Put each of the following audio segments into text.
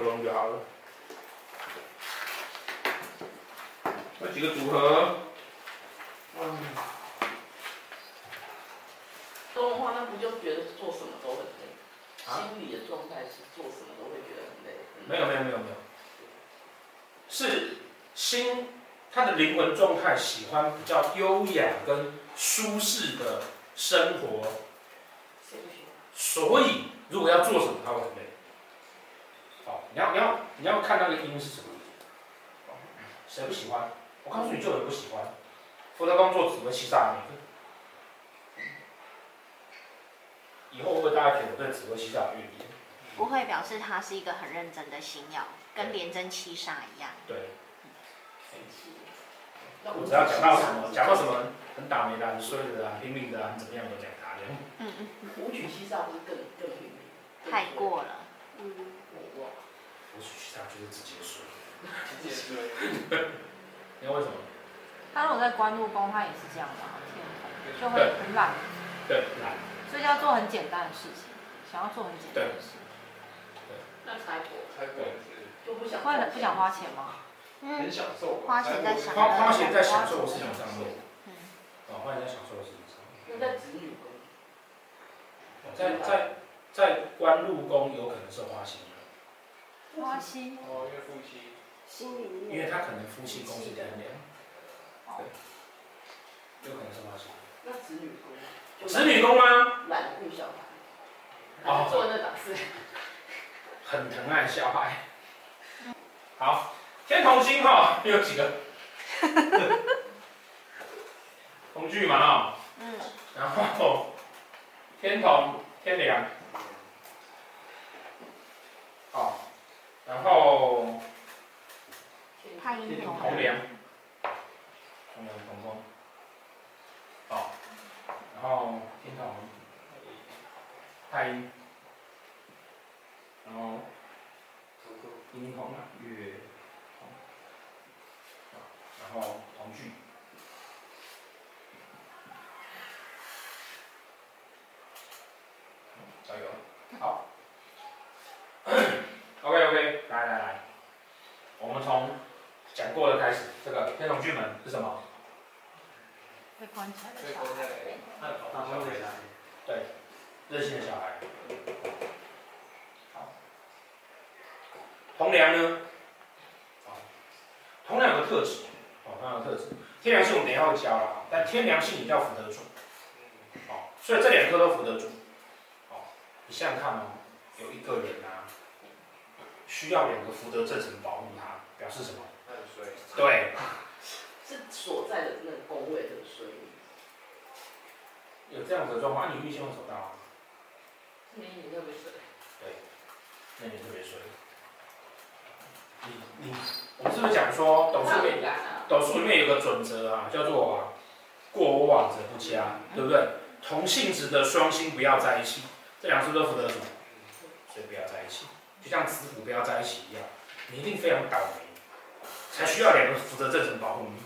放在命宫太懒惰，放在福龙就好了。有几个组合？嗯。动的话，那不就觉得做什么都很累？心理的状态是做什么都会觉得很累。没有没有没有没有，是心，他的灵魂状态喜欢比较优雅跟舒适的生活。所以如果要做什么，他会很累。好，你要你要你要看那个因是什么？谁不喜欢？我告诉你，就有人不喜欢。福德宫做紫微七煞命。以后会不会大家觉得对紫微七煞有怨言？不会，表示他是一个很认真的星耀，跟廉贞七煞一样。对。我只要讲到什么，讲到什么很倒霉的、很衰的啊、拼命的啊、怎么样都讲他。嗯嗯。武曲七煞不是更更拼命？太过了。嗯。哇。武曲七煞就是直接衰。直接衰。你看为什么？他如果在官禄宫，他也是这样嘛，天就会很懒。对，懒。所以要做很简单的事情，想要做很简单的事。对。那财帛，财帛就不想。会不想花钱吗？嗯。很享受。花钱在享。花花钱在享受的事情上面。嗯。啊，花钱在享受的事情上面。那在子女宫。在在在官禄宫有可能是花心。花心。哦，因为夫妻。心里面。因为他可能夫妻宫是天梁。对。有可能是花心。那子女宫。子女宫吗？懒顾小孩，哦，做那档事，很疼爱小孩。好，天同星哈，有几个？同居嘛啊。嗯。然后天同天梁，好，然后太阴同梁，同梁同宫，好。然后天同，太阴，然后阴同啊，月同，然后同巨，加油，好，OK OK，来来来，我们从讲过的开始，这个天同巨门是什么？被关起来的小孩。大方的小孩，对，热心的小孩。好，同梁呢？啊，同梁有个特质，哦，同梁有个特质。天梁星我们等一下会教了，但天梁星也叫福德主。哦，所以这两个都福德主。哦，你想想看哦，有一个人啊，需要两个福德正神保护他，表示什么？对。是所在的那个宫位的衰。有这样子的状况，你运气会走到啊？那年特别衰。对，那年特别衰。你你，我们是不是讲说斗数里面，斗数里面有个准则啊，叫做啊，过往者不佳，对不对？同性质的双星不要在一起，这两个是不是都福德主？所以不要在一起，就像子虎不要在一起一样，你一定非常倒霉，才需要两个福德正神保护你。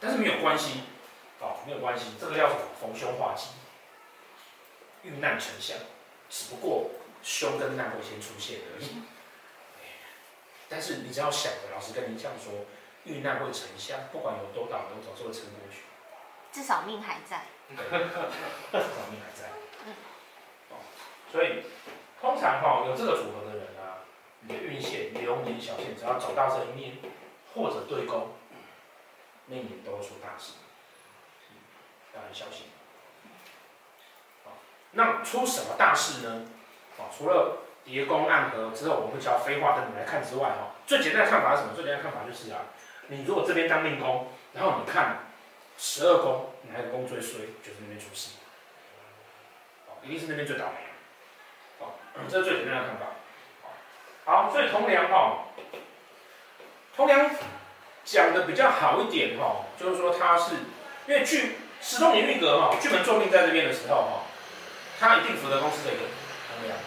但是没有关系。哦，没有关系，这个叫什么？逢凶化吉，遇难成祥，只不过凶跟难会先出现而已。但是你只要想着，老师跟你讲说，遇难会成祥，不管有多倒霉，总是会撑过去。至少命还在。至少命还在。嗯。哦，所以通常哈、哦、有这个组合的人啊，你的运线流年小线，只要走到这一面或者对宫，那一年都会出大事。要很小心。好，那出什么大事呢？啊，除了叠宫暗合之后，我们会教飞化灯你来看之外，哈，最简单的看法是什么？最简单的看法就是啊，你如果这边当命宫，然后你看十二宫哪一个宫最衰，就是那边出事。好，一定是那边最倒霉。好，这是最简单的看法。好，所以同梁哈，同梁讲的比较好一点哈，就是说它是因为巨。时钟年运格哈，巨门坐命在这边的时候哈，他一定福德宫是这个同梁。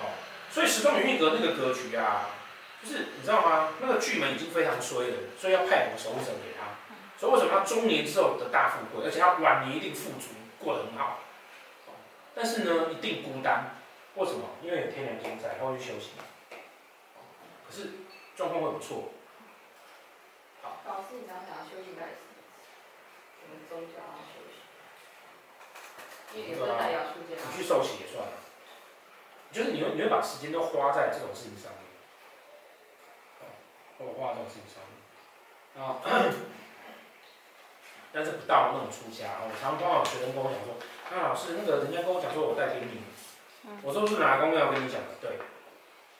哦，所以时钟年运格那个格局啊，就是你知道吗？那个巨门已经非常衰了，所以要派两个守护神给他。所以为什么他中年之后得大富贵，而且他晚年一定富足，过得很好。但是呢，一定孤单，为什么？因为有天梁星在，他会去修行。可是状况会不错。好，老师，你刚刚讲的修行在什么宗教啊？修行？你也不是代表出家。你去受洗也算了。就是你会你会把时间都花在这种事情上面。或者花在这种事情上面。啊。但是不到那种出家，我常常碰到学生跟我讲说，啊老师，那个人家跟我讲说我带天命，我说是哪个公庙跟你讲的？对，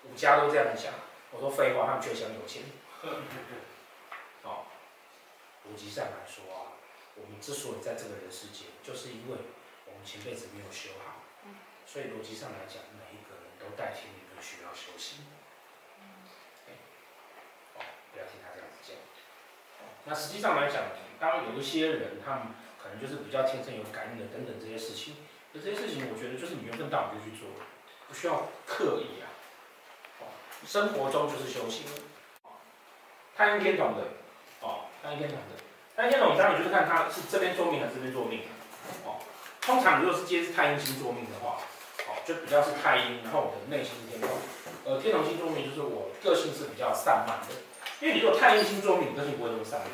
五家都这样讲。我说废话，他们却想有钱。哦，逻辑上来说啊，我们之所以在这个人世间，就是因为我们前辈子没有修好，所以逻辑上来讲，每一个人都带天命，都需要修行。哦，不要听他这样子讲。那实际上来讲。当有一些人，他们可能就是比较天生有感应的等等这些事情，那这些事情，我觉得就是你缘分到你就去做，不需要刻意啊。生活中就是修行。太阴天懂的，哦，太阴天懂的，太阴天同，当然就是看他是这边做命还是这边做命。哦，通常如果是接是太阴星做命的话，哦，就比较是太阴，然后我的内心是天同。呃，天同星做命就是我个性是比较散漫的，因为你如果太阴星坐命，你个性不会那么散漫。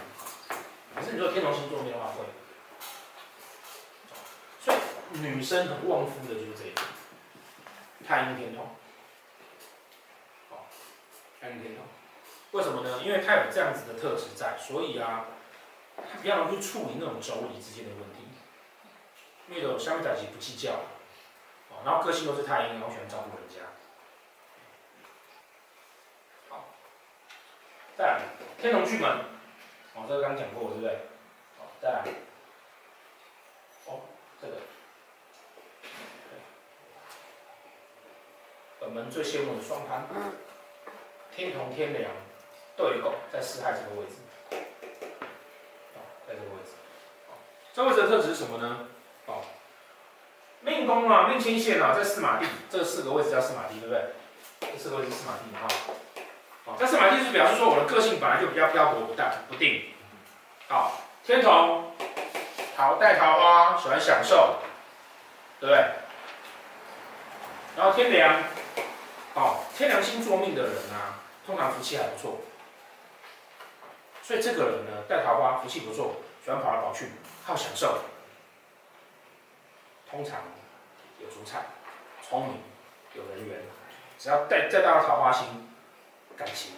可是你说天同星座命的话会，所以女生很旺夫的就是这一个，太阴天同，好，太阴天同，为什么呢？因为他有这样子的特质在，所以啊，比较容易处理那种妯娌之间的问题，因为有相对来讲不计较，哦，然后个性都是太阴，然后喜欢照顾人家，好，再来天龙巨门。哦，这个刚讲过，对不对？好，再来。哦，这个。本门最羡慕的双盘，天同天梁对拱在四害这个位置。哦，在这个位置。这位置的特质是什么呢？哦，命宫啊，命亲线啊，在四马地，这四个位置叫四马地，对不对？这四个位置是四马地哈。哦但是马地是表示说我的个性本来就比较漂泊不淡不定，好，天同，好带桃花，喜欢享受，对不对？然后天梁，好，天梁星坐命的人啊，通常福气还不错，所以这个人呢带桃花，福气不错，喜欢跑来跑去，好享受，通常有主产，聪明，有人缘，只要带再带到桃花心。感情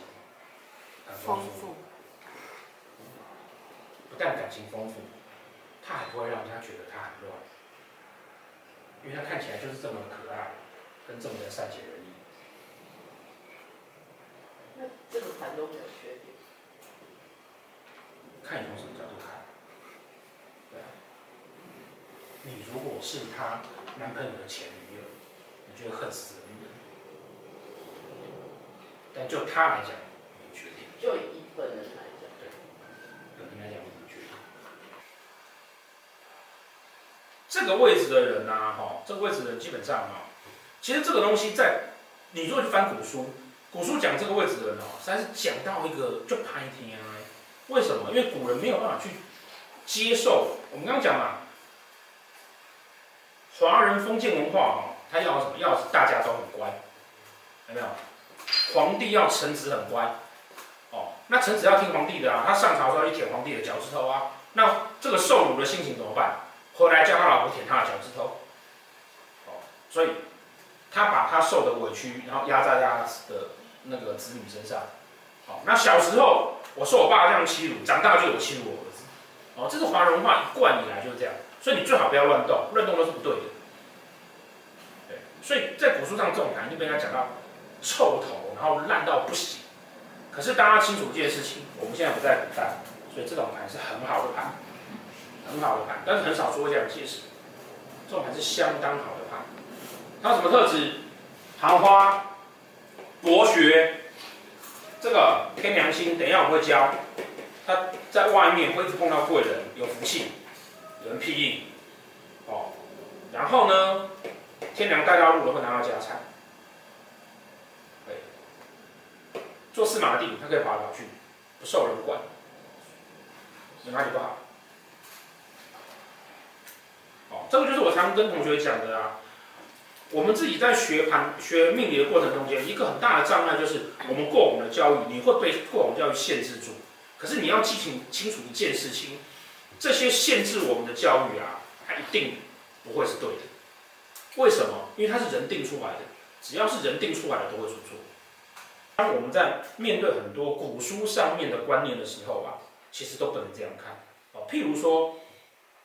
很丰富，不但感情丰富，他还不会让人家觉得他很乱，因为他看起来就是这么可爱，跟这么的善解人意。那这个盘都没有缺点，看你从什么角度看。对啊，你如果是他男朋友的前女友，你就会恨死了。但就他来讲，没缺点。就一本人来讲，对，本人来讲没缺点。这个位置的人呢、哈，这个位置的人基本上啊，其实这个东西在你如果去翻古书，古书讲这个位置的人哦，实在是讲到一个就拍天啊。为什么？因为古人没有办法去接受。我们刚刚讲嘛，华人封建文化哈，他要什么？要大家都很乖，有没有？皇帝要臣子很乖，哦，那臣子要听皇帝的啊，他上朝的时候要舔皇帝的脚趾头啊，那这个受辱的心情怎么办？回来叫他老婆舔他的脚趾头，哦，所以他把他受的委屈，然后压在他的那个子女身上，哦，那小时候我受我爸这样欺辱，长大就有欺辱我儿子，哦，这是华人文化一贯以来就是这样，所以你最好不要乱动，乱动都是不对的，所以在古书上这种谈就被人家讲到臭头。然后烂到不行，可是大家清楚一件事情，我们现在不在古代，所以这种盘是很好的盘，很好的盘，但是很少说会这样解释。这种盘是相当好的盘，它有什么特质？桃花、博学，这个天良心，等一下我会教。他在外面会一直碰到贵人，有福气，有人庇荫，哦，然后呢，天梁带到路的会拿到家产。做四马地，他可以跑来跑去，不受人管，有哪里不好？哦，这个就是我常跟同学讲的啊。我们自己在学盘学命理的过程中间，一个很大的障碍就是我们过往的教育，你会被过往教育限制住。可是你要记清清楚一件事情，这些限制我们的教育啊，它一定不会是对的。为什么？因为它是人定出来的，只要是人定出来的都会出错。当我们在面对很多古书上面的观念的时候啊，其实都不能这样看哦。譬如说，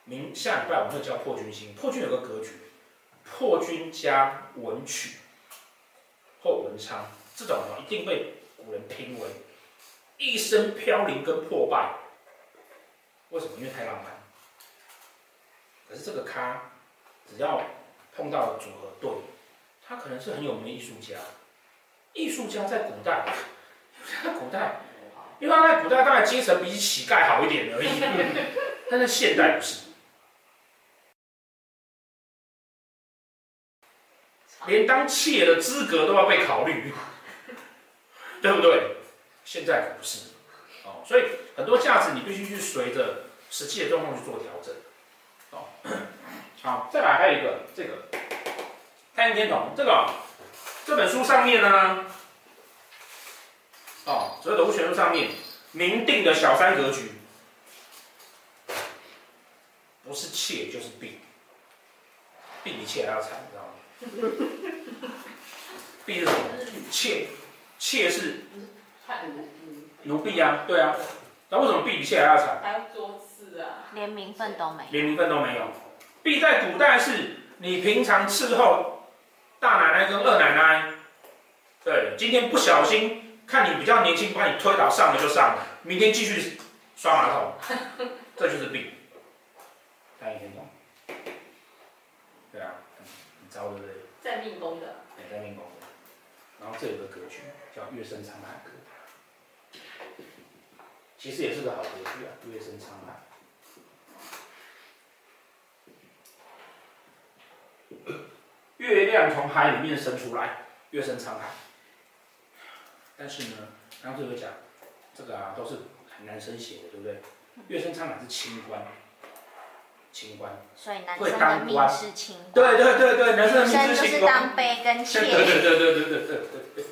明下礼拜我们会教破军星，破军有个格局。破军加文曲或文昌，这种的一定被古人评为一生飘零跟破败。为什么？因为太浪漫。可是这个咖，只要碰到组合对，他可能是很有名的艺术家。艺术家在古代，在古代，因为他在古代大概阶层比起乞丐好一点而已，但是现代不是。连当妾的资格都要被考虑，对不对？现在不是哦，所以很多价值你必须去随着实际的状况去做调整。哦，好，再来还有一个这个太阴天同这个这本书上面呢，哦，所有的物权录上面明定的小三格局，不是妾就是婢，婢比妾还要惨，你知道吗？婢是什么？妾，妾是奴婢啊，对啊。那为什么婢比妾还要惨？还要多次啊，连名分都没有。连名分都没有。婢在古代是你平常伺候大奶奶跟二奶奶，对，今天不小心看你比较年轻，把你推倒上了就上了，明天继续刷马桶，这就是婢。大家听懂？对啊。招对不对？在命宫的。对，在命宫的。然后这有个格局叫月升沧海格，其实也是个好格局啊，月升沧海。月亮从海里面升出来，月升沧海。但是呢，刚刚这个讲，这个啊都是男生写的，对不对？月升沧海是清官。清官，所以男生的命是清官。对对对对，男生的命是清官。女生就是当婢跟妾。对对对对对对对对。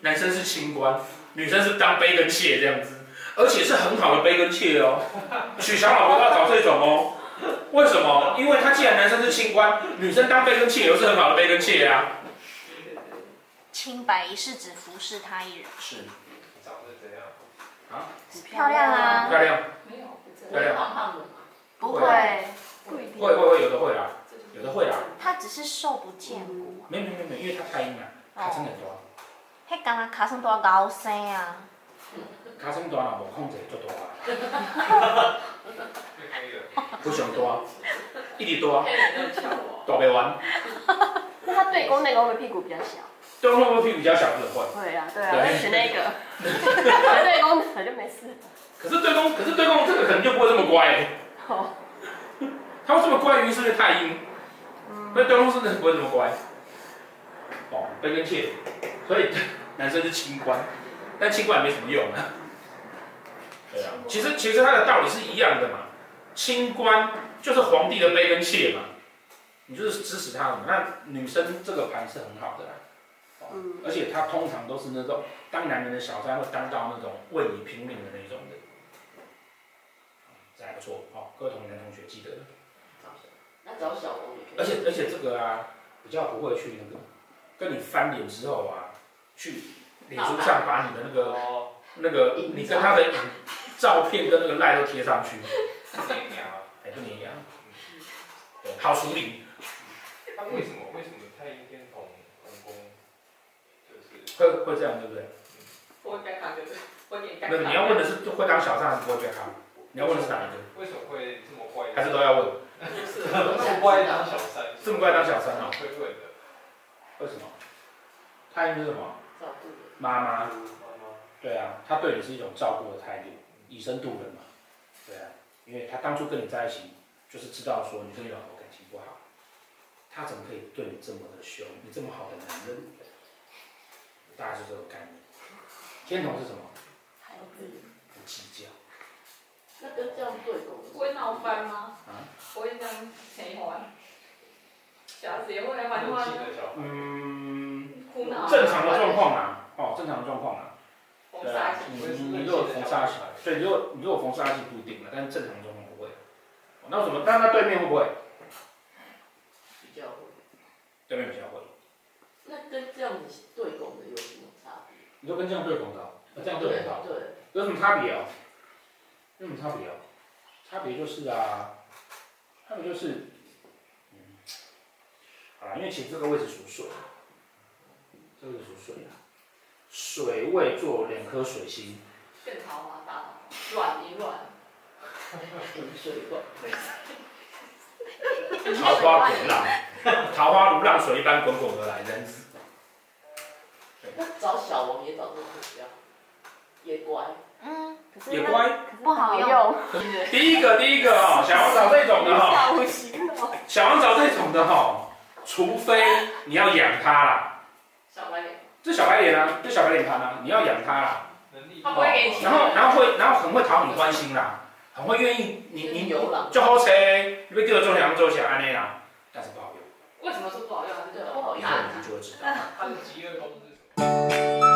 男生是清官，女生是当婢跟妾这样子，而且是很好的婢跟妾哦。娶小老婆都要找这种哦。为什么？因为他既然男生是清官，女生当婢跟妾又是很好的婢跟妾啊。清白一是指服侍他一人。是。长得怎样？啊？漂亮啊。漂亮。没有。漂亮。胖胖的。不会，会会会有的会啊，有的会啊。他只是瘦不见骨。没没没没，因为他太硬了，卡生很多。迄刚刚卡生多高生啊？卡生多啊，无控制就多啊。不想多，一直多。大不完。那他对宫那个会不会屁股比较小？对宫会不会屁股比较小？不能换。对啊，对啊，选那个。对宫反正没事。可是对宫，可是对宫这个可能就不会这么乖。哦，他为什么乖？于是太阴，所以对宫真的是不会这么乖。哦，婢跟妾，所以男生是清官，但清官也没什么用啊。对啊，其实其实他的道理是一样的嘛。清官就是皇帝的婢跟妾嘛，你就是指使他的嘛。那女生这个盘是很好的啦，哦，而且他通常都是那种当男人的小三，会当到那种为你拼命的那种的。这还不错，好，各位同男同学记得。那找小龙也可以。而且而且这个啊，比较不会去那个，跟你翻脸之后啊，去脸书上把你的那个、哦、那个你跟他的照片跟那个赖都贴上去。黏牙，还不黏牙。对，好处理。那为什么为什么太阴天同同宫就是会会这样，对不对？会被看，对不对？会那你要问的是会当小三还是不会被看？你要问的是哪一个？为什么会这么乖？还是都要问？这么乖当小三？这么乖当小三啊？会问的。为什么？太阴是什么？照顾妈妈。妈妈。对啊，他对你是一种照顾的态度，以身度人嘛。对啊，因为他当初跟你在一起，就是知道说你跟你老婆感情不好，他怎么可以对你这么的凶？你这么好的男人，大概是这个概念。天同是什么？孩子。不计较。那跟这样对狗不会闹翻吗？啊？不会这样谁还？小孩子也会来玩的小孩，嗯，正常的状况啊，哦，正常的状况啊。你，你你如果逢煞气，对，如果你如果逢煞气不一定了，但是正常中不会。那为什么？那那对面会不会？比较会。对面比较会。那跟这样子对拱的有什么差别？你说跟这样对拱的，那这样对拱的对，有什么差别哦？有什么差别哦？差别就是啊，差别就是，嗯，好啦，因为其实这个位置属水，这个位置属水啊，水位做两颗水星，更桃花大桃花，乱一软。水管。桃花滚浪，桃花如浪水一般滚滚而来，这样子。那找小王也找这个比较，也乖。嗯，可是也乖，不好用，第一个，第一个哦，想要找这种的哈、哦，不行哦。小王找这种的哈、哦，除非你要养它啦，小白脸，这小白脸啊，这小白脸盘啊，你要养它啦，能力他不会给你钱然后然后会，然后很会讨你欢心啦，很会愿意你你牛郎。就好车，你要叫做两做起来安尼啦，但是不好用，为什么说不好用？它是对不好用以后你就会知道。他的疾厄宫是什么？